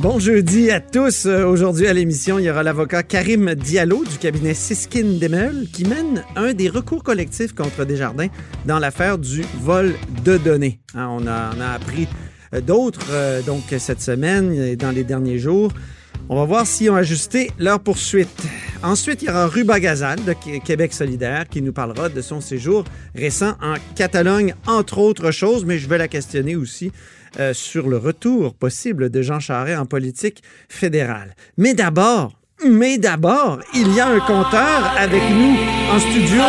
Bon jeudi à tous. Euh, Aujourd'hui à l'émission, il y aura l'avocat Karim Diallo du cabinet Siskin Demel qui mène un des recours collectifs contre Desjardins dans l'affaire du vol de données. Hein, on, a, a appris euh, d'autres euh, donc cette semaine et dans les derniers jours. On va voir s'ils ont ajusté leur poursuite. Ensuite, il y aura Ruba Gazal de Qué- Québec solidaire qui nous parlera de son séjour récent en Catalogne, entre autres choses, mais je vais la questionner aussi euh, sur le retour possible de Jean Charest en politique fédérale. Mais d'abord, mais d'abord, il y a un compteur avec nous en studio.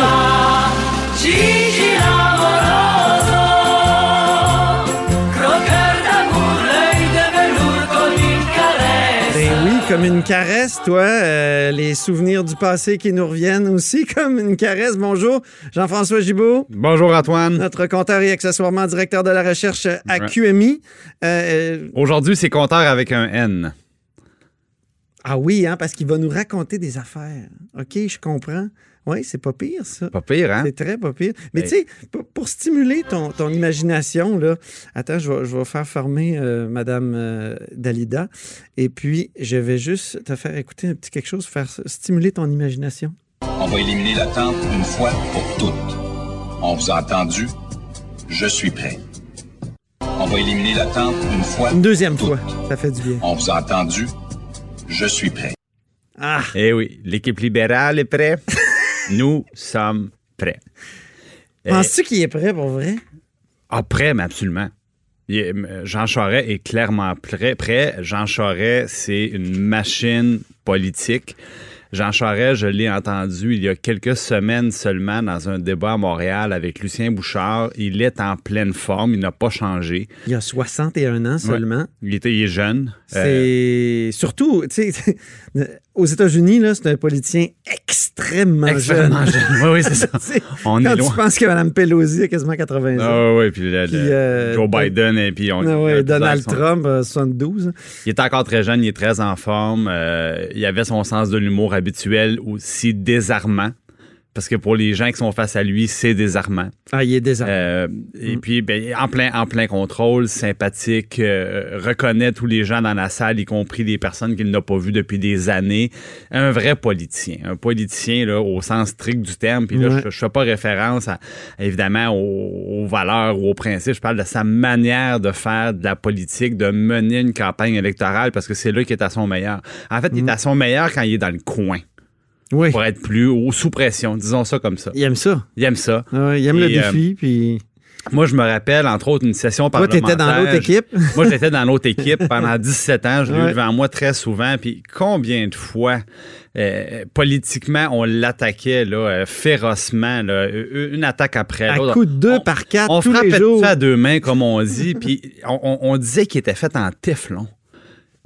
Comme une caresse, toi. euh, les souvenirs du passé qui nous reviennent aussi comme une caresse. Bonjour, Jean-François Gibault. Bonjour Antoine. Notre compteur et accessoirement directeur de la recherche à. QMI. Euh, euh, Aujourd'hui, c'est compteur avec un N. ah oui, hein, parce qu'il va nous raconter des affaires. OK, je comprends. Oui, c'est pas pire, ça. Pas pire, hein? C'est très pas pire. Mais tu sais, pour, pour stimuler ton, ton imagination, là, attends, je vais, je vais faire former euh, Madame euh, Dalida. Et puis, je vais juste te faire écouter un petit quelque chose, faire stimuler ton imagination. On va éliminer l'attente une fois pour toutes. On vous a entendu? Je suis prêt. On va éliminer l'attente une fois Une deuxième pour fois, toutes. ça fait du bien. On vous a entendu? Je suis prêt. Ah, Eh oui, l'équipe libérale est prête. Nous sommes prêts. Eh, penses-tu qu'il est prêt pour vrai? Ah, prêt, mais absolument. Est- euh, Jean Charest est clairement prêt. prêt. Jean Charest, c'est une machine politique. Jean Charest, je l'ai entendu il y a quelques semaines seulement dans un débat à Montréal avec Lucien Bouchard. Il est en pleine forme, il n'a pas changé. Il a 61 ans seulement. Il, était, il est jeune. Euh, C'est surtout, tu sais, aux États-Unis, c'est un politicien extrêmement, extrêmement jeune. jeune. Oui, oui, c'est ça. Tu On Quand est tu loin. penses que Mme Pelosi a quasiment 80 ans. Ah oui, puis, le- Puis, le- euh, Joe Biden et puis on. Ah Donald Trump, euh, 72. Il est encore très jeune, il est très en forme. euh, il avait son sens de l'humour habituel aussi désarmant. Parce que pour les gens qui sont face à lui, c'est désarmant. Ah, il est désarmé. Euh, Et puis, ben, en, plein, en plein contrôle, sympathique, euh, reconnaît tous les gens dans la salle, y compris des personnes qu'il n'a pas vues depuis des années. Un vrai politicien. Un politicien là, au sens strict du terme. Puis là, Ouais. je ne fais pas référence, à, évidemment, aux, aux valeurs ou aux principes. Je parle de sa manière de faire de la politique, de mener une campagne électorale, parce que c'est là qu'il est à son meilleur. En fait, il est à son meilleur quand il est dans le coin, oui. pour être plus ou sous pression, disons ça comme ça. Il aime ça. Il aime ça. Ah il aime le euh, défi. Puis Moi, je me rappelle, entre autres, une session toi, parlementaire. t'étais dans l'autre équipe. Moi, j'étais dans l'autre équipe pendant 17 ans. Je l'ai eu Ouais. devant moi très souvent. Puis combien de fois, euh, politiquement, on l'attaquait là, euh, férocement, là, une attaque après À l'autre. coup de deux On- par quatre On tous les frappait jours. ça à deux mains, comme on dit. puis on, on- on disait qu'il était fait en téflon.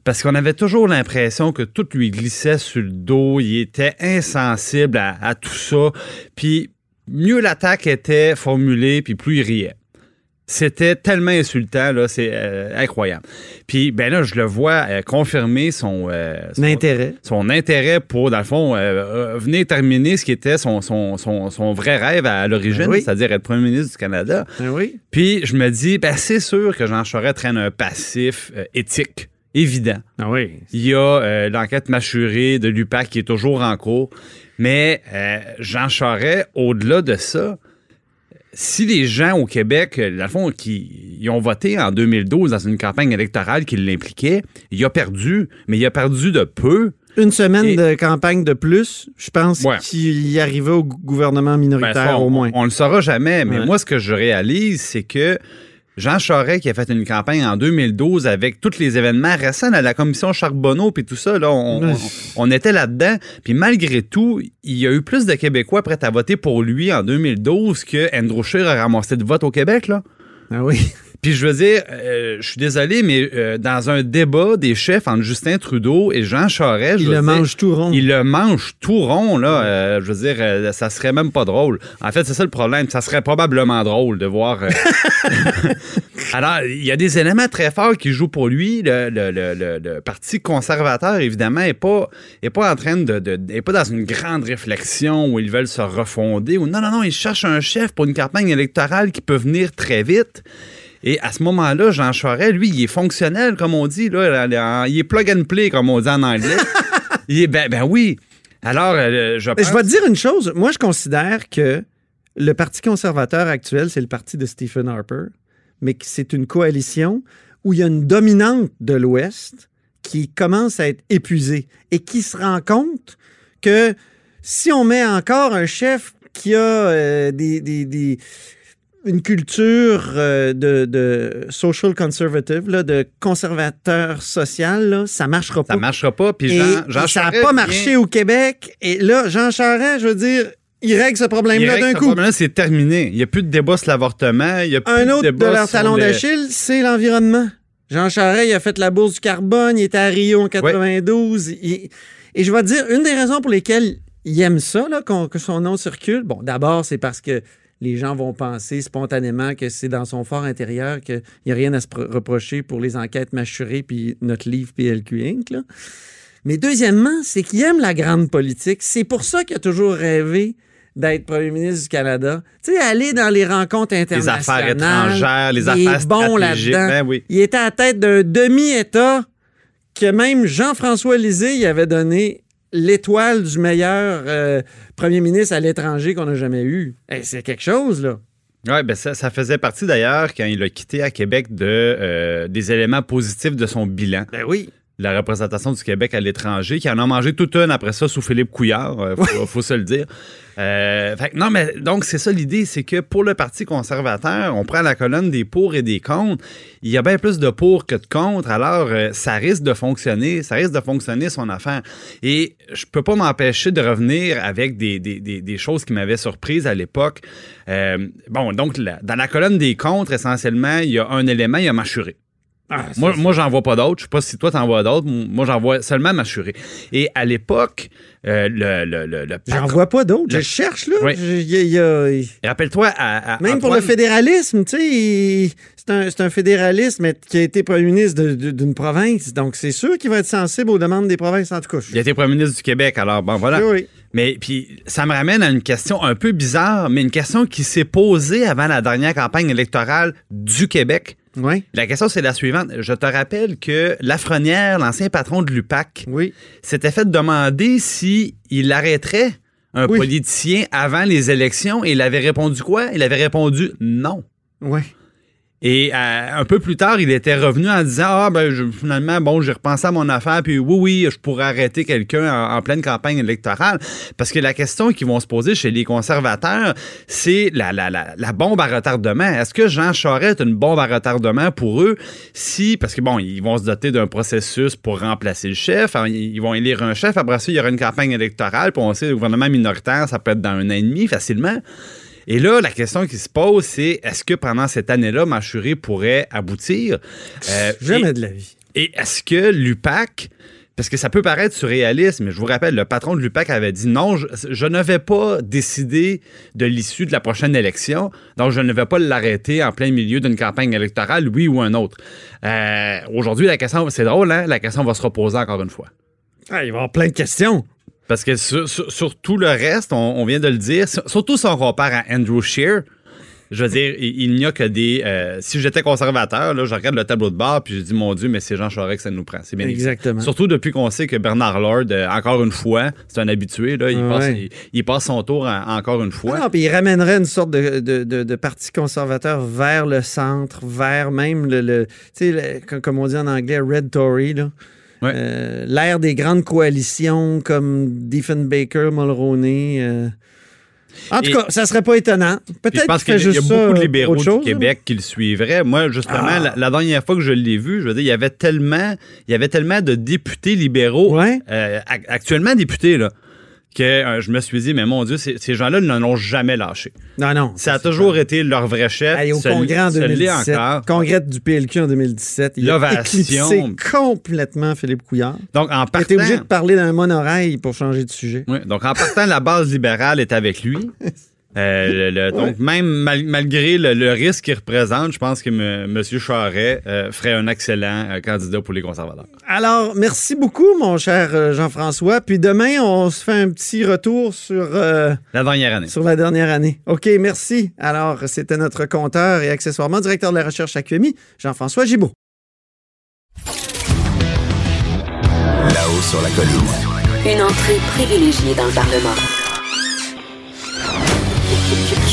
Parce qu'on avait toujours l'impression que tout lui glissait sur le dos. Il était insensible à, à tout ça. Puis mieux l'attaque était formulée, puis plus il riait. C'était tellement insultant, là, c'est euh, incroyable. Puis, ben là, je le vois euh, confirmer son, euh, son, L'intérêt. son intérêt pour, dans le fond, venir terminer ce qui était son, son, son, son vrai rêve à, l'origine, oui. c'est-à-dire être premier ministre du Canada. Oui. Puis, je me dis, ben, c'est sûr que Jean Charest traîne un passif éthique, évident. Ah oui. Il y a euh, l'enquête mâchurée de l'UPAC qui est toujours en cours. Mais euh, Jean Charest, au-delà de ça, si les gens au Québec, euh, dans le fond, qui ils ont voté en 2012 dans une campagne électorale qui l'impliquait, il a perdu, mais il a perdu de peu. Une semaine Et- de campagne de plus, je pense Ouais. qu'il y arrivait au gou- gouvernement Ben, minoritaire ça, on, au moins. On, le saura jamais, mais Ouais. moi, ce que je réalise, c'est que Jean Charest, qui a fait une campagne en 2012 avec tous les événements récents à la commission Charbonneau puis tout ça, là, on, Ouais. on- on était là-dedans. Puis malgré tout, il y a eu plus de Québécois prêts à voter pour lui en 2012 que Andrew Scheer a ramassé de vote au Québec. Là. Ah oui. Puis je veux dire, euh, je suis désolé, mais euh, dans un débat des chefs entre Justin Trudeau et Jean Charest, je Il le dire, mange tout rond. Il le mange tout rond, là. Euh, je veux dire, ça serait même pas drôle. En fait, c'est ça le problème. Ça serait probablement drôle de voir. Alors, il y a des éléments très forts qui jouent pour lui. Le, le- le- le- le Parti conservateur, évidemment, n'est pas, est pas en train de, de- est pas dans une grande réflexion où ils veulent se refonder. Ou non, non, non, ils cherchent un chef pour une campagne électorale qui peut venir très vite. Et à ce moment-là, Jean Charest, lui, il est fonctionnel, comme on dit. Là, il est plug and play, comme on dit en anglais. il est, ben, ben oui. Alors, euh, je pense... je vais te dire une chose. Moi, je considère que le Parti conservateur actuel, c'est le parti de Stephen Harper, mais que c'est une coalition où il y a une dominante de l'Ouest qui commence à être épuisée et qui se rend compte que si on met encore un chef qui a euh, des, des- des- une culture euh, de, de social conservative, là, de conservateur social, là, ça marchera pas. Ça marchera pas. Puis Jean, ça n'a pas vient- marché au Québec. Et là, Jean Charest, je veux dire, il règle ce problème-là d'un coup. problème-là, c'est terminé. Il n'y a plus de débat sur l'avortement. Il y a plus Un de autre de débat leur talon le- d'Achille, c'est l'environnement. Jean Charest, il a fait la bourse du carbone, il était à Rio en 92. il- Et je vais te dire, une des raisons pour lesquelles il aime ça, là, que son nom circule, bon, d'abord, c'est parce que les gens vont penser spontanément que c'est dans son fort intérieur qu'il n'y a rien à se pro- reprocher pour les enquêtes mâchurées puis notre livre PLQ Inc. là. Mais deuxièmement, c'est qu'il aime la grande politique. C'est pour ça qu'il a toujours rêvé d'être premier ministre du Canada. Tu sais, aller dans les rencontres Les internationales. affaires étrangères, les il affaires est bon stratégiques. là-dedans. Ben oui. Il était à la tête d'un demi-État que même Jean-François Lisée il avait donné l'étoile du meilleur euh, premier ministre à l'étranger qu'on n'a jamais eu. Hey, c'est quelque chose, là. Oui, ben ça, ça faisait partie d'ailleurs, quand il a quitté à Québec, de, euh, des éléments positifs de son bilan. Ben oui. La représentation du Québec à l'étranger, qui en a mangé toute une après ça sous Philippe Couillard, euh, faut, faut se le dire. Euh, fait non, mais donc c'est ça l'idée, c'est que pour le Parti conservateur, on prend la colonne des pour et des contre. Il y a bien plus de pour que de contre, alors euh, ça risque de fonctionner, ça risque de fonctionner son affaire. Et je peux pas m'empêcher de revenir avec des, des- des- choses qui m'avaient surprise à l'époque. Euh, bon, donc dans la colonne des contre, essentiellement, il y a un élément, il y a Machuré. Ah, Moi, moi j'en vois pas d'autres. Je sais pas si toi, t'en vois d'autres. Moi, j'en vois seulement Machuré. Et à l'époque, euh, le, le, le, le J'en vois pas d'autres. Je cherche, là. Oui. A- Rappelle-toi, à, à Même pour le fédéralisme, tu sais, c'est un, un fédéralisme qui a été premier ministre d'une province. Donc, c'est sûr qu'il va être sensible aux demandes des provinces, en tout cas. Il a été premier ministre du Québec, alors bon, voilà. Oui, oui. Mais puis, ça me ramène à une question un peu bizarre, mais une question qui s'est posée avant la dernière campagne électorale du Québec. Oui, La question, c'est la suivante. Je te rappelle que Lafrenière, l'ancien patron de l'UPAC, oui. s'était fait demander si il arrêterait un Oui. politicien avant les élections et il avait répondu quoi? Il avait répondu non. Oui. Et euh, un peu plus tard, il était revenu en disant Ah, ben, finalement, bon, j'ai repensé à mon affaire, puis oui, oui, je pourrais arrêter quelqu'un en, pleine campagne électorale. Parce que la question qu'ils vont se poser chez les conservateurs, c'est la, bombe à retardement. Est-ce que Jean Charest est une bombe à retardement pour eux? Si, parce que bon, ils vont se doter d'un processus pour remplacer le chef, hein, ils ils vont élire un chef, après ça, il y aura une campagne électorale, puis on sait, le gouvernement minoritaire, ça peut être dans un an et demi facilement. Et là, la question qui se pose, c'est est-ce que pendant cette année-là, Machuré pourrait aboutir? Euh, Jamais et- de la vie. et est-ce que l'UPAC, parce que ça peut paraître surréaliste, mais je vous rappelle, le patron de l'UPAC avait dit non, je, je ne vais pas décider de l'issue de la prochaine élection, donc je ne vais pas l'arrêter en plein milieu d'une campagne électorale, oui ou un autre. Euh, Aujourd'hui, la question, c'est drôle, hein? La question va se reposer encore une fois. Ah, il va y avoir plein de questions. Parce que sur, sur- sur tout le reste, on, on vient de le dire, sur- surtout si on compare à Andrew Scheer, je veux dire, il, n'y a que des. euh, si j'étais conservateur, là, je regarde le tableau de bord puis je dis, mon Dieu, mais c'est Jean Charest que ça nous prend. C'est bien. Exactement. Surtout depuis qu'on sait que Bernard Lord, euh, encore une fois, c'est un habitué, là, il, Ouais. passe, il, il passe son tour en- encore une fois. Ah non, puis il ramènerait une sorte de, de, de- de parti conservateur vers le centre, vers même le, le- tu sais, comme on dit en anglais, Red Tory, là. Ouais. Euh, L'ère des grandes coalitions comme Diefenbaker, Mulroney. euh. En tout Et- cas, ça serait pas étonnant. Peut-être qu'il y a beaucoup de libéraux du Québec qui le suivraient. Moi, justement, Ah. la, la dernière fois que je l'ai vu, je veux dire, il y avait tellement, il y avait tellement de députés libéraux, Ouais. euh, ac- actuellement députés, là, que euh, je me suis dit, mais mon Dieu, ces, gens-là ne l'ont jamais lâché. Non, non. Ça a toujours été leur vrai chef. Allez, au congrès en ce l'est 2017. encore. Congrès du PLQ en 2017. Il a éclipsé complètement Philippe Couillard. Donc, en Il partant, était obligé de parler d'un monorail pour changer de sujet. Oui, donc en partant, la base libérale est avec lui. Euh, le- le- donc, même mal- malgré le, le risque qu'il représente, je pense que M. Charret euh, ferait un excellent euh, candidat pour les conservateurs. Alors, merci beaucoup, mon cher Jean-François. Puis demain, on se fait un petit retour sur, euh, La dernière année. sur la dernière année. OK, merci. Alors, c'était notre compteur et accessoirement directeur de la recherche à QMI, Jean-François Gibault. Là-haut sur la colline. Une entrée privilégiée dans le Parlement.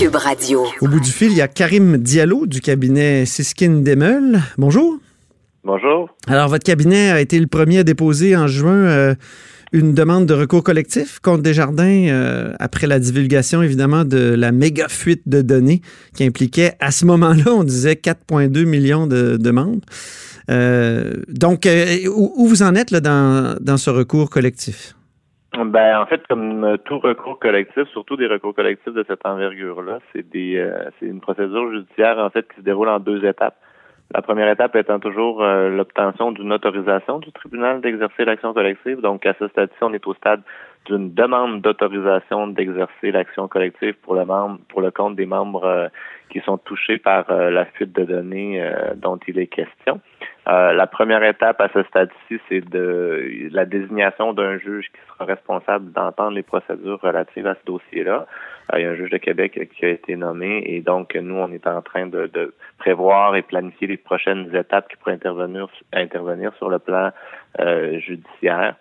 Cube Radio. Au bout du fil, il y a Karim Diallo du cabinet Siskin Demel. Bonjour. Bonjour. Alors, votre cabinet a été le premier à déposer en juin euh, une demande de recours collectif contre Desjardins euh, après la divulgation, évidemment, de la méga fuite de données qui impliquait, à ce moment-là, on disait 4,2 millions de, de membres. Euh, donc, euh, où, où vous en êtes là, dans, dans ce recours collectif? Ben, en fait, comme euh, tout recours collectif, surtout des recours collectifs de cette envergure-là, c'est des, euh, c'est une procédure judiciaire en fait qui se déroule en deux étapes. La première étape étant toujours euh, l'obtention d'une autorisation du tribunal d'exercer l'action collective. Donc, à ce stade-ci, on est au stade d'une demande d'autorisation d'exercer l'action collective pour le membre, pour le compte des membres euh, qui sont touchés par euh, la fuite de données euh, dont il est question. Euh, la première étape à ce stade-ci, c'est de la désignation d'un juge qui sera responsable d'entendre les procédures relatives à ce dossier-là. Euh, il y a un juge de Québec qui a été nommé et donc nous, on est en train de, prévoir et planifier les prochaines étapes qui pourraient intervenir, sur le plan euh, judiciaire.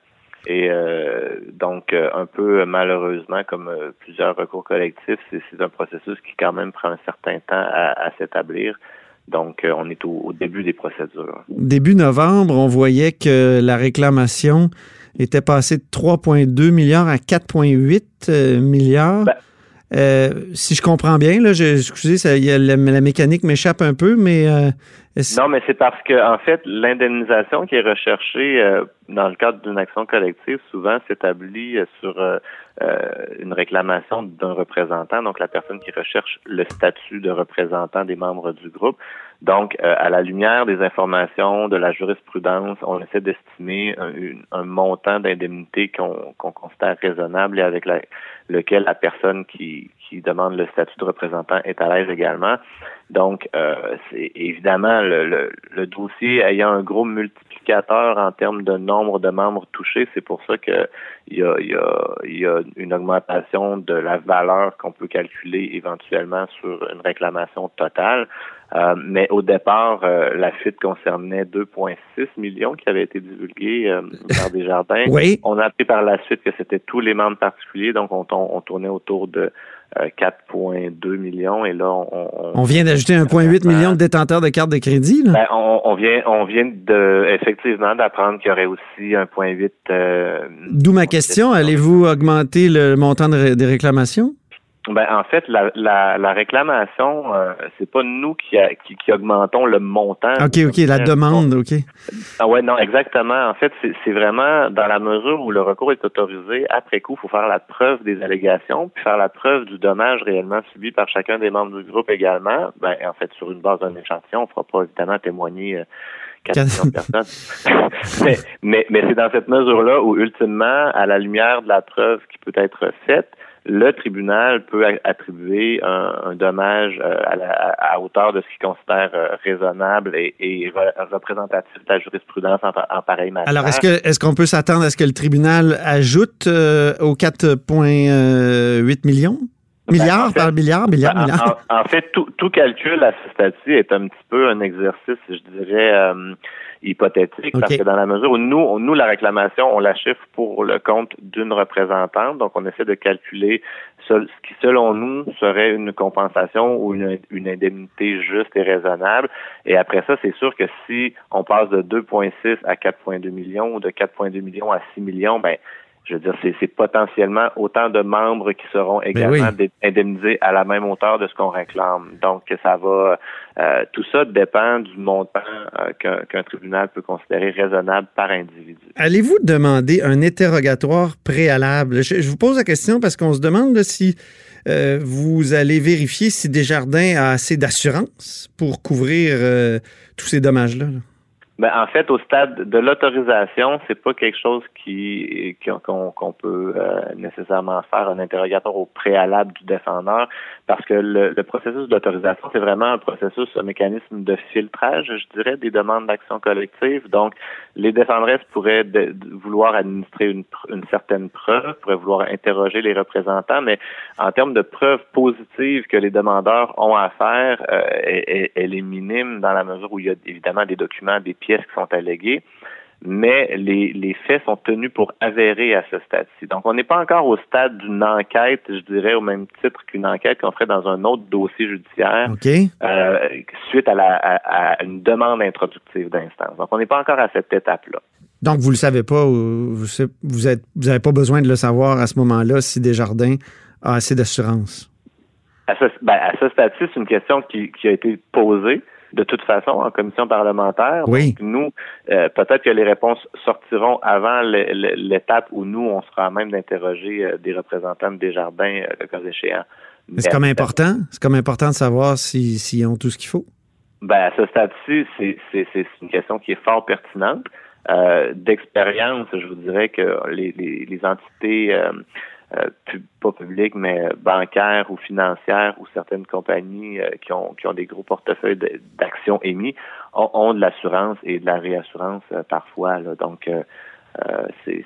Et euh, donc, euh, un peu malheureusement, comme plusieurs recours collectifs, c'est un processus qui quand même prend un certain temps à s'établir. Donc, euh, on est au, au début des procédures. Début novembre, on voyait que la réclamation était passée de 3,2 milliards à 4,8 euh, milliards. Ben- Euh, si je comprends bien, là, je, excusez, ça, y a la, mécanique m'échappe un peu, mais euh, Non, mais c'est parce que en fait, l'indemnisation qui est recherchée euh, dans le cadre d'une action collective souvent s'établit euh, sur euh, une réclamation d'un représentant, donc la personne qui recherche le statut de représentant des membres du groupe. Donc, euh, à la lumière des informations de la jurisprudence, on essaie d'estimer un, montant d'indemnité qu'on qu'on considère raisonnable et avec la- lequel la personne qui, qui demande le statut de représentant est à l'aise également. Donc, euh, c'est évidemment le, le, le dossier ayant un gros multiplicateur en termes de nombre de membres touchés, c'est pour ça que il y a, y, a, y a une augmentation de la valeur qu'on peut calculer éventuellement sur une réclamation totale. Euh, mais au départ, euh, la fuite concernait 2,6 millions qui avaient été divulgués euh, par Desjardins. Oui. On a appris par la suite que c'était tous les membres particuliers, donc on, on tournait autour de 4,2 millions et là on, on, on vient d'ajouter 1,8 million de détenteurs de cartes de crédit. Là. ben, on, on vient on vient de effectivement d'apprendre qu'il y aurait aussi 1,8 euh, D'où ma question, allez-vous augmenter le montant de des réclamations? Ben, en fait, la, la, la réclamation, euh, c'est pas nous qui, a- qui, qui augmentons le montant. OK, OK, la demande, OK. Ah ouais, non, exactement. En fait, c'est vraiment dans la mesure où le recours est autorisé, après coup, il faut faire la preuve des allégations, puis faire la preuve du dommage réellement subi par chacun des membres du groupe également. Ben, en fait, sur une base d'un échantillon, on fera pas évidemment témoigner euh, 4 Quatre- millions de personnes. mais mais, mais c'est dans cette mesure-là où, ultimement, à la lumière de la preuve qui peut être faite, le tribunal peut attribuer un, un dommage euh, à, la, à- hauteur de ce qu'il considère euh, raisonnable et, et re- représentatif de la jurisprudence en, en pareille matière. Alors, est-ce que est-ce qu'on peut s'attendre à ce que le tribunal ajoute euh, aux 4,8 millions? Milliards Ben, en fait- par milliard, milliard, Ben, en fait, tout, tout calcul à ce stade-ci est un petit peu un exercice, je dirais, hypothétique, parce que dans la mesure où nous, nous, la réclamation, on la chiffre pour le compte d'une représentante, donc on essaie de calculer ce, ce qui, selon nous, serait une compensation ou une, une indemnité juste et raisonnable. Et après ça, c'est sûr que si on passe de 2,6 à 4,2 millions ou de 4,2 millions à 6 millions, ben je veux dire, c'est potentiellement autant de membres qui seront Ben également indemnisés à la même hauteur de ce qu'on réclame. Donc, ça va. Euh, tout ça dépend du montant euh, qu'un tribunal peut considérer raisonnable par individu. Allez-vous demander un interrogatoire préalable? Je, vous pose la question parce qu'on se demande si euh, vous allez vérifier si Desjardins a assez d'assurance pour couvrir tous ces dommages-là. là ben, en fait, au stade de l'autorisation, c'est pas quelque chose qui qu'on peut euh, nécessairement faire un interrogatoire au préalable du défendeur, parce que le, processus d'autorisation, c'est vraiment un processus, un mécanisme de filtrage, je dirais, des demandes d'action collective. Donc, les défendresses pourraient vouloir administrer une, une, certaine preuve, pourraient vouloir interroger les représentants, mais en termes de preuves positives que les demandeurs ont à faire, euh, elle, elle est minime dans la mesure où il y a évidemment des documents, des pièces qui sont alléguées, mais les, les faits sont tenus pour avérés à ce stade-ci. Donc, on n'est pas encore au stade d'une enquête, je dirais, au même titre qu'une enquête qu'on ferait dans un autre dossier judiciaire euh, suite à, la, à, une demande introductive d'instance. Donc, on n'est pas encore à cette étape-là. Donc, vous ne le savez pas, vous n'avez vous pas besoin de le savoir à ce moment-là si Desjardins a assez d'assurance? À ce, ben, ce stade-ci, c'est une question qui, qui a été posée de toute façon en commission parlementaire. Oui. nous, euh, peut-être que les réponses sortiront avant l'étape où nous, on sera à même d'interroger euh, des représentants des jardins, euh, le cas échéant. C'est comme important. C'est comme important de savoir s'ils si, ont tout ce qu'il faut. Ben, à ce stade-ci, c'est une question qui est fort pertinente. D'expérience, je vous dirais que les, les, les entités euh, pas publiques, mais bancaires ou financières ou certaines compagnies euh, qui, ont, qui ont des gros portefeuilles d'actions émis ont, de l'assurance et de la réassurance euh, parfois. Là. Donc, c'est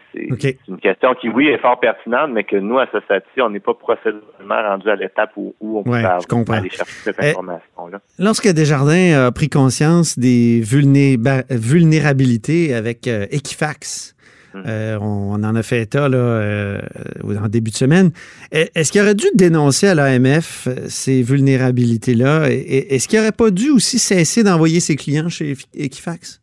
une question qui, oui, est fort pertinente, mais que nous, à ce stade-ci, on n'est pas procéduralement rendu à l'étape où, on peut aller chercher cette eh, information-là. Lorsque Desjardins a pris conscience des vulnérabilités avec Equifax, euh, on, en a fait état là, euh, en début de semaine. Est-ce qu'il aurait dû dénoncer à l'AMF euh, ces vulnérabilités-là? Est-ce qu'il n'aurait pas dû aussi cesser d'envoyer ses clients chez Equifax?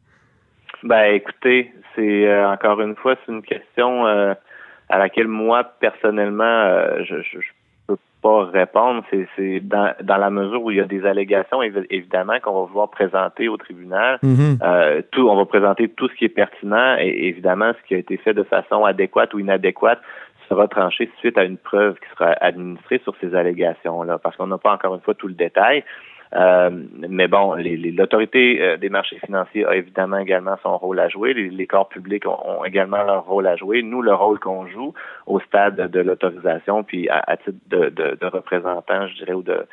Ben, écoutez, c'est encore une fois, c'est une question à laquelle moi, personnellement, je, je, pas répondre. C'est dans, dans la mesure où il y a des allégations, évidemment, qu'on va vouloir présenter au tribunal. Mm-hmm. euh, tout, on va présenter tout ce qui est pertinent et évidemment ce qui a été fait de façon adéquate ou inadéquate sera tranché suite à une preuve qui sera administrée sur ces allégations-là, parce qu'on n'a pas encore une fois tout le détail. Euh, mais bon, l'autorité euh, des marchés financiers a évidemment également son rôle à jouer. Les, corps publics ont, également leur rôle à jouer. Nous, le rôle qu'on joue au stade de l'autorisation, puis à, titre de, de, de, représentant, je dirais, ou de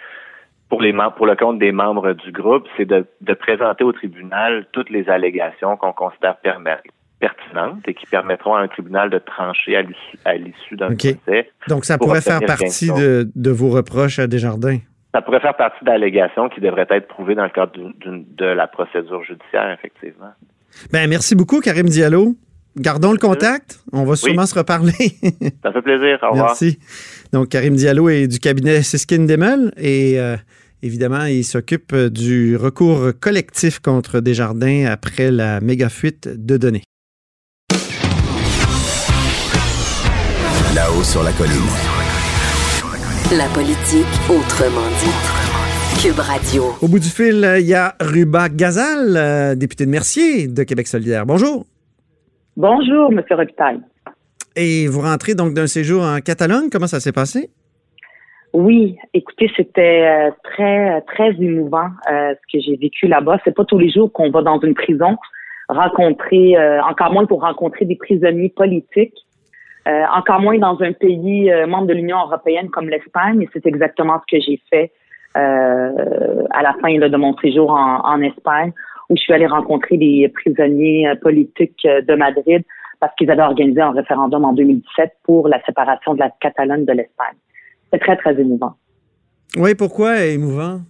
pour les pour le compte des membres du groupe, c'est de, de présenter au tribunal toutes les allégations qu'on considère pertinentes et qui permettront à un tribunal de trancher à l'issue d'un procès. Donc, ça pourrait faire partie de, de, vos reproches à Desjardins? Ça pourrait faire partie d'allégations qui devraient être prouvées dans le cadre de la procédure judiciaire, effectivement. Ben, merci beaucoup, Karim Diallo. Gardons le contact. On va sûrement se reparler. Ça fait plaisir. Au revoir. Merci. Donc, Karim Diallo est du cabinet Siskin Demel et euh, évidemment, il s'occupe du recours collectif contre Desjardins après la méga fuite de données. Là-haut sur la colline. La politique autrement dit. Cube Radio. Au bout du fil, il y a Ruba Gazal, euh, député de Mercier de Québec solidaire. Bonjour. Bonjour, M. Robitaille. Et vous rentrez donc d'un séjour en Catalogne. Comment ça s'est passé? Oui, écoutez, c'était euh, très, très émouvant euh, ce que j'ai vécu là-bas. C'est pas tous les jours qu'on va dans une prison rencontrer, encore moins pour rencontrer des prisonniers politiques. Euh, encore moins dans un pays euh, membre de l'Union européenne comme l'Espagne, et c'est exactement ce que j'ai fait euh, à la fin de mon séjour en, en, Espagne, où je suis allée rencontrer des prisonniers politiques de Madrid parce qu'ils avaient organisé un référendum en 2017 pour la séparation de la Catalogne de l'Espagne. C'est très, très émouvant. Oui, pourquoi émouvant?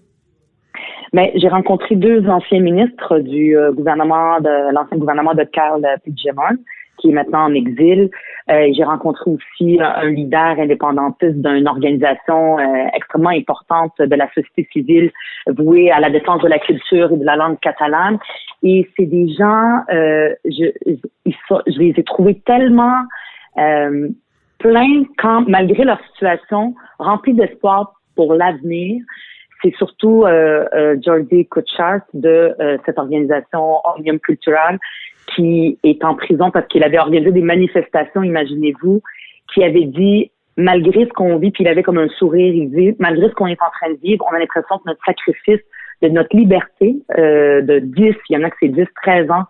Mais j'ai rencontré deux anciens ministres du gouvernement de l'ancien gouvernement de Carl Puigdemont qui est maintenant en exil. Euh, j'ai rencontré aussi un leader indépendantiste d'une organisation euh, extrêmement importante de la société civile vouée à la défense de la culture et de la langue catalane. Et c'est des gens, euh, je, je les ai trouvés tellement euh, plein quand, malgré leur situation, remplis d'espoir pour l'avenir. C'est surtout euh, euh, Jordi Kutchart de euh, cette organisation Omnium Cultural qui est en prison parce qu'il avait organisé des manifestations, imaginez-vous, qui avait dit malgré ce qu'on vit, puis il avait comme un sourire, il dit malgré ce qu'on est en train de vivre, on a l'impression que notre sacrifice de notre liberté euh, de 10, il y en a que c'est 10, 13 ans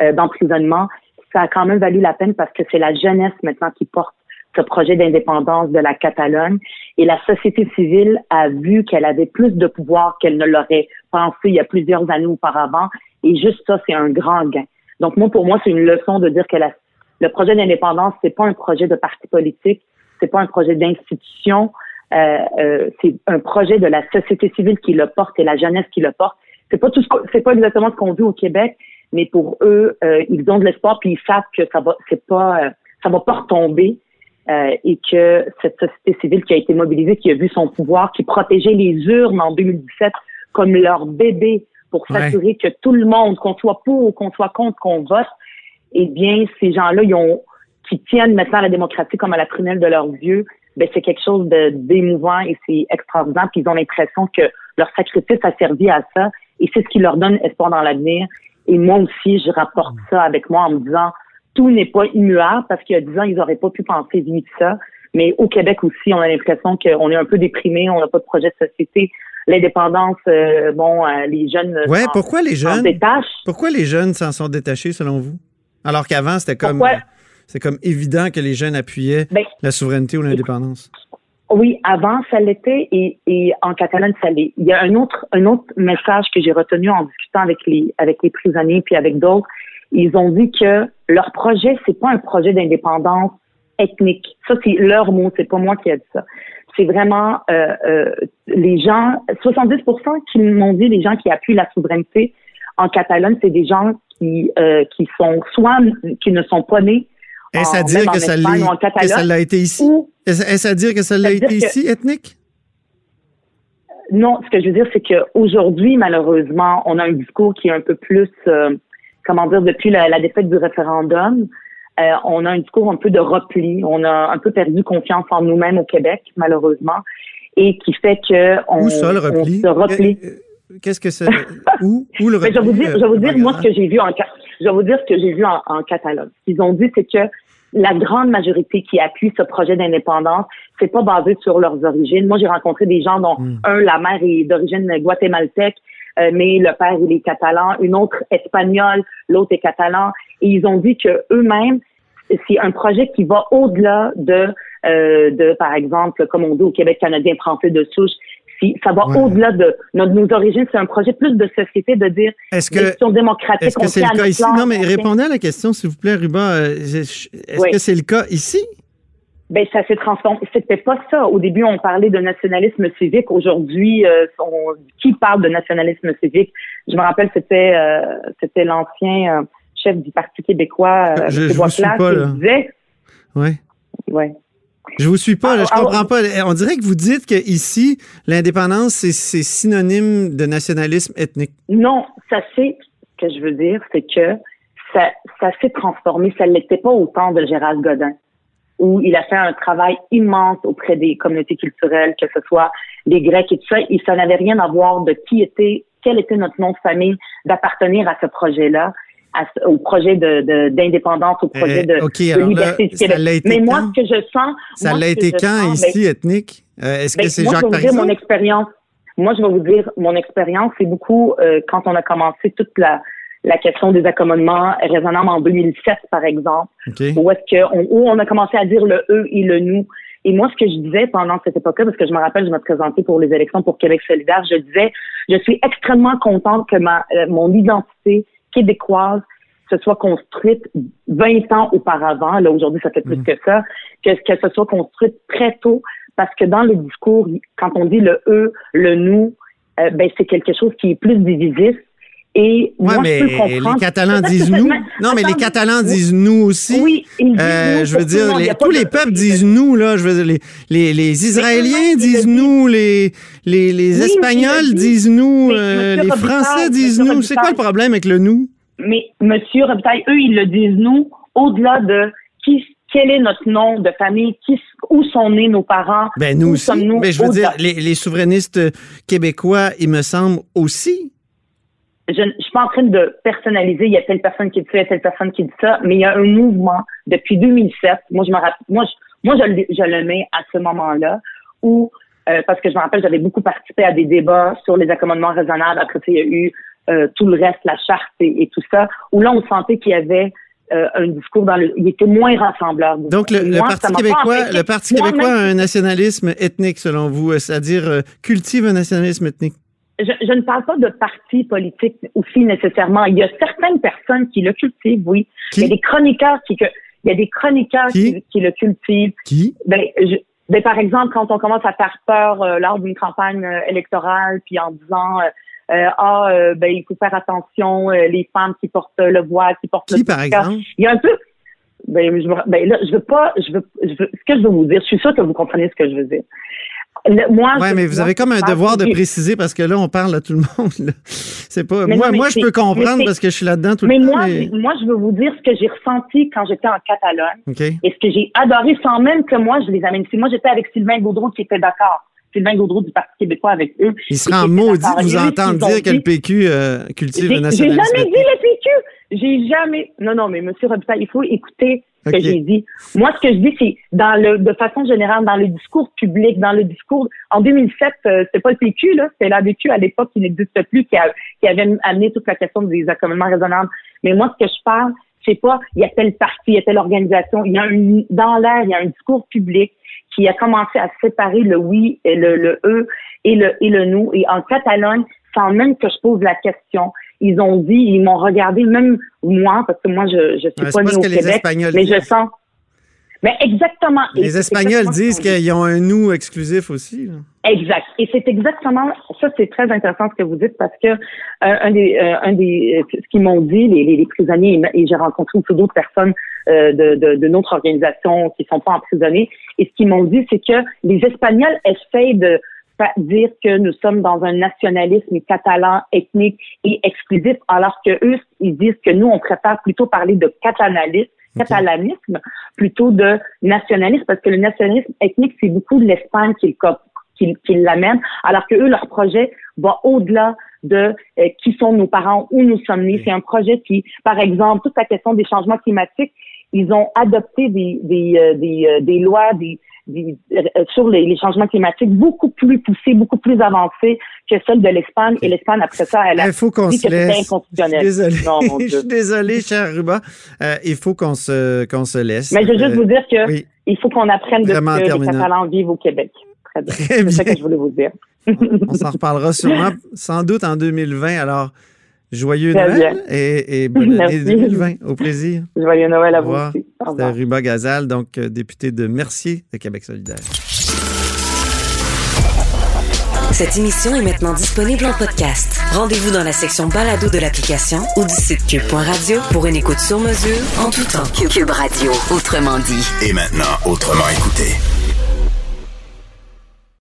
euh, d'emprisonnement, ça a quand même valu la peine parce que c'est la jeunesse maintenant qui porte ce projet d'indépendance de la Catalogne. Et la société civile a vu qu'elle avait plus de pouvoir qu'elle ne l'aurait pensé il y a plusieurs années auparavant. Et juste ça, c'est un grand gain. Donc moi, pour moi, c'est une leçon de dire que la, le projet d'indépendance, c'est pas un projet de parti politique, c'est pas un projet d'institution, euh, euh, c'est un projet de la société civile qui le porte et la jeunesse qui le porte. C'est pas tout, c'est pas exactement ce qu'on vit au Québec, mais pour eux, euh, ils ont de l'espoir puis ils savent que ça va, c'est pas, ça va pas retomber. Et que cette société civile qui a été mobilisée, qui a vu son pouvoir, qui protégeait les urnes en 2017 comme leur bébé pour s'assurer que tout le monde, qu'on soit pour ou qu'on soit contre, qu'on vote, eh bien, ces gens-là, ils ont, qui tiennent maintenant la démocratie comme à la prunelle de leurs yeux, ben c'est quelque chose de d'émouvant et c'est extraordinaire. Puis ils ont l'impression que leur sacrifice a servi à ça et c'est ce qui leur donne espoir dans l'avenir. Et moi aussi, je rapporte ça avec moi en me disant, tout n'est pas immuable parce qu'il y a dix ans, ils n'auraient pas pu penser vivre ça. Mais au Québec aussi, on a l'impression qu'on est un peu déprimé, on n'a pas de projet de société. L'indépendance, euh, bon, euh, les jeunes. Ouais, pourquoi les jeunes? détachent? Pourquoi les jeunes s'en sont détachés selon vous? Alors qu'avant, c'était comme c'est comme évident que les jeunes appuyaient ben, la souveraineté ou l'indépendance. Oui, avant ça l'était et, et en Catalogne ça l'est. Il y a un autre un autre message que j'ai retenu en discutant avec les avec les prisonniers puis avec d'autres. Ils ont dit que leur projet c'est pas un projet d'indépendance ethnique. Ça c'est leur mot, c'est pas moi qui ai dit ça. C'est vraiment euh, euh, les gens, 70% qui m'ont dit les gens qui appuient la souveraineté en Catalogne, c'est des gens qui euh, qui sont soit qui ne sont pas nés est-ce à dire que ça, que ça l'a été ici? Est-ce à dire que ça l'a été ici, ethnique? Non, ce que je veux dire, c'est qu'aujourd'hui, malheureusement, on a un discours qui est un peu plus, euh, comment dire, depuis la, défaite du référendum, euh, on a un discours un peu de repli. On a un peu perdu confiance en nous-mêmes au Québec, malheureusement, et qui fait que on, Où ça, le repli? se replie. Euh, qu'est-ce que c'est? où, où le repli? je vais vous dire, je vais vous dire moi, ce que j'ai vu en, je vais vous dire ce que j'ai vu en, en Catalogne. Ce qu'ils ont dit, c'est que la grande majorité qui appuie ce projet d'indépendance, c'est pas basé sur leurs origines. Moi, j'ai rencontré des gens dont hmm. un, la mère est d'origine guatémaltèque, euh, mais le père, il est catalan, une autre espagnole, l'autre est catalan, et ils ont dit que eux-mêmes, c'est un projet qui va au-delà de, euh, de, par exemple, comme on dit au Québec canadien français de souche, ça va au-delà de nos, origines. C'est un projet plus de société de dire est-ce que démocratique. Est-ce que c'est le cas ici? Non, mais répondez à la question, s'il vous plaît, Ruba. Euh, est-ce que c'est le cas ici? Ben ça s'est transformé. C'était pas ça. Au début, on parlait de nationalisme civique. Aujourd'hui, euh, qui parle de nationalisme civique? Je me rappelle, c'était euh, c'était l'ancien chef du Parti québécois, je, je vous suis pas, là. disait. Ouais. Ouais. Je vous suis pas, je ah, comprends pas. On dirait que vous dites que ici, l'indépendance, c'est synonyme de nationalisme ethnique. Non, ça c'est ce que je veux dire, c'est que ça, ça s'est transformé. Ça ne l'était pas au temps de Gérald Godin, où il a fait un travail immense auprès des communautés culturelles, que ce soit les Grecs et tout ça, et ça n'avait rien à voir de qui était, quel était notre nom de famille, d'appartenir à ce projet-là au projet d'indépendance, de, au projet de, euh, liberté du Québec. Mais moi, ce que je sens... Ça l'a été quand ici, ben, ethnique? Euh, est-ce que ben, c'est Jacques Moi, je vais vous dire mon expérience. Moi, je vais vous dire mon expérience. C'est beaucoup euh, quand on a commencé toute la, la question des accommodements raisonnables en 2007, par exemple, où est-ce que où on a commencé à dire le eux et le nous. Et moi, ce que je disais pendant cette époque-là, parce que je me rappelle, je me présentais pour les élections pour Québec solidaire, je disais, je suis extrêmement contente que ma, mon identité québécoise se soit construite 20 ans auparavant, là aujourd'hui ça fait plus mm. que ça, que, que ce soit construite très tôt, parce que dans le discours, quand on dit le eux, le nous, euh, ben c'est quelque chose qui est plus divisif. Et ouais, mais les Catalans disent nous. Non, mais les Catalans disent nous aussi. Oui, ils disent euh, Je veux dire, tous les peuples disent nous là. Je veux dire, les, les, Israéliens disent nous, les les, les Espagnols disent nous, euh, les Français disent nous. C'est quoi le problème avec le nous? Mais Monsieur Robitaille, eux, ils le disent nous, au-delà de qui, quel est notre nom de famille, qui, où sont nés nos parents, Ben, nous où aussi. sommes-nous Mais je veux dire, les, les souverainistes québécois, il me semble aussi. Je ne suis pas en train de personnaliser, il y a telle personne qui dit ça, il y a telle personne qui dit ça, mais il y a un mouvement depuis 2007. Moi, je me rappelle, moi, je, moi, je, le- je le mets à ce moment-là où, euh, parce que je me rappelle, j'avais beaucoup participé à des débats sur les accommodements raisonnables. Après ça, il y a eu euh, tout le reste, la charte et, et tout ça, où là, on sentait qu'il y avait euh, un discours dans le, il était moins rassembleur. Donc, le, le Moi, Parti québécois, le Parti québécois a un nationalisme ethnique, selon vous, euh, c'est-à-dire euh, cultive un nationalisme ethnique. Je, je ne parle pas de parti politique aussi nécessairement. Il y a certaines personnes qui le cultivent, oui. Qui? Il y a des chroniqueurs qui, que, il y a des chroniqueurs Qui? qui, qui le cultivent. Qui? Ben, je, ben, par exemple, quand on commence à faire peur euh, lors d'une campagne euh, électorale, puis en disant euh, euh, ah euh, ben il faut faire attention euh, les femmes qui portent le voile, qui portent Qui, le par exemple? Il y a un peu ben, je, ben là, je veux pas, je veux, je veux, ce que je veux vous dire, je suis sûre que vous comprenez ce que je veux dire. Le- moi, Ouais, mais vous avez comme un devoir de préciser parce que là, on parle à tout le monde. C'est pas. Mais moi, non, moi, je peux comprendre parce que je suis là-dedans tout Mais le temps. moi, mais- moi, je veux vous dire ce que j'ai ressenti quand j'étais en Catalogne OK. et ce que j'ai adoré sans même que moi, je les amène ici. Moi, j'étais avec Sylvain Gaudreau qui était d'accord. Sylvain Gaudreau du Parti québécois avec eux. Il était maudit de vous entendre dire que le PQ euh, cultive J'ai un j'ai nationalisme jamais dit le PQ. J'ai jamais. Non, non, mais Monsieur Robitaille, il faut écouter ce que j'ai dit. Moi, ce que je dis, c'est dans le, de façon générale, dans le discours public, dans le discours. En 2007, euh, c'était pas le PQ, là, c'était l'ADQ à l'époque qui n'existe plus, qui, a- qui avait amené toute la question des accommodements raisonnables. Mais moi, ce que je parle, c'est pas il y a telle parti, il y a telle organisation. Il y a un, dans l'air, il y a un discours public qui a commencé à séparer le oui et le, le eux et le et le nous. Et en Catalogne, sans même que je pose la question, ils ont dit, ils m'ont regardé, même moi, parce que moi, je je suis Ouais, pas pas née au que les Québec, Espagnols mais je sens. Mais exactement. Les Espagnols disent qu'ils ont un nous exclusif aussi. là. Exact. Et c'est exactement ça, c'est très intéressant ce que vous dites parce que euh, un des, euh, un des, euh, ce qu'ils m'ont dit les, les, les prisonniers et, j'ai rencontré aussi d'autres personnes euh, de, de, de notre organisation qui sont pas emprisonnés et ce qu'ils m'ont dit c'est que les Espagnols essayent de dire que nous sommes dans un nationalisme catalan ethnique et exclusif alors que eux ils disent que nous on préfère plutôt parler de catalanalisme catalanisme plutôt de nationalisme parce que le nationalisme ethnique c'est beaucoup de l'Espagne qui le cop- qui, qui l'amène, alors que eux, leur projet va au-delà de euh, qui sont nos parents, où nous sommes nés. C'est un projet qui, par exemple, toute la question des changements climatiques, ils ont adopté des, des, euh, des, euh, des lois des, des- euh, sur les, les changements climatiques beaucoup plus poussées, beaucoup plus avancées que celles de l'Espagne. Et l'Espagne, après ça, elle a Il faut qu'on dit se que laisse. Je suis inconstitutionnel. désolé. Non, mon je suis désolé, cher Ruba. Euh, il faut qu'on se, qu'on se laisse. Mais je veux juste vous dire que oui. il faut qu'on apprenne de ce Vraiment que les terminant. Catalans vivent au Québec. Très bien. Très C'est ça que je voulais vous dire. On s'en reparlera sûrement, sans doute en 2020. Alors, joyeux Très Noël bien. et, et bonne année Merci. 2020. Au plaisir. Joyeux Noël à Au vous aussi. Au C'était. Ruba Gazal, donc euh, député de Mercier de Québec solidaire. Cette émission est maintenant disponible en podcast. Rendez-vous dans la section balado de l'application ou du site cube.radio pour une écoute sur mesure en tout temps. Cube Radio, autrement dit. Et maintenant, autrement écouté.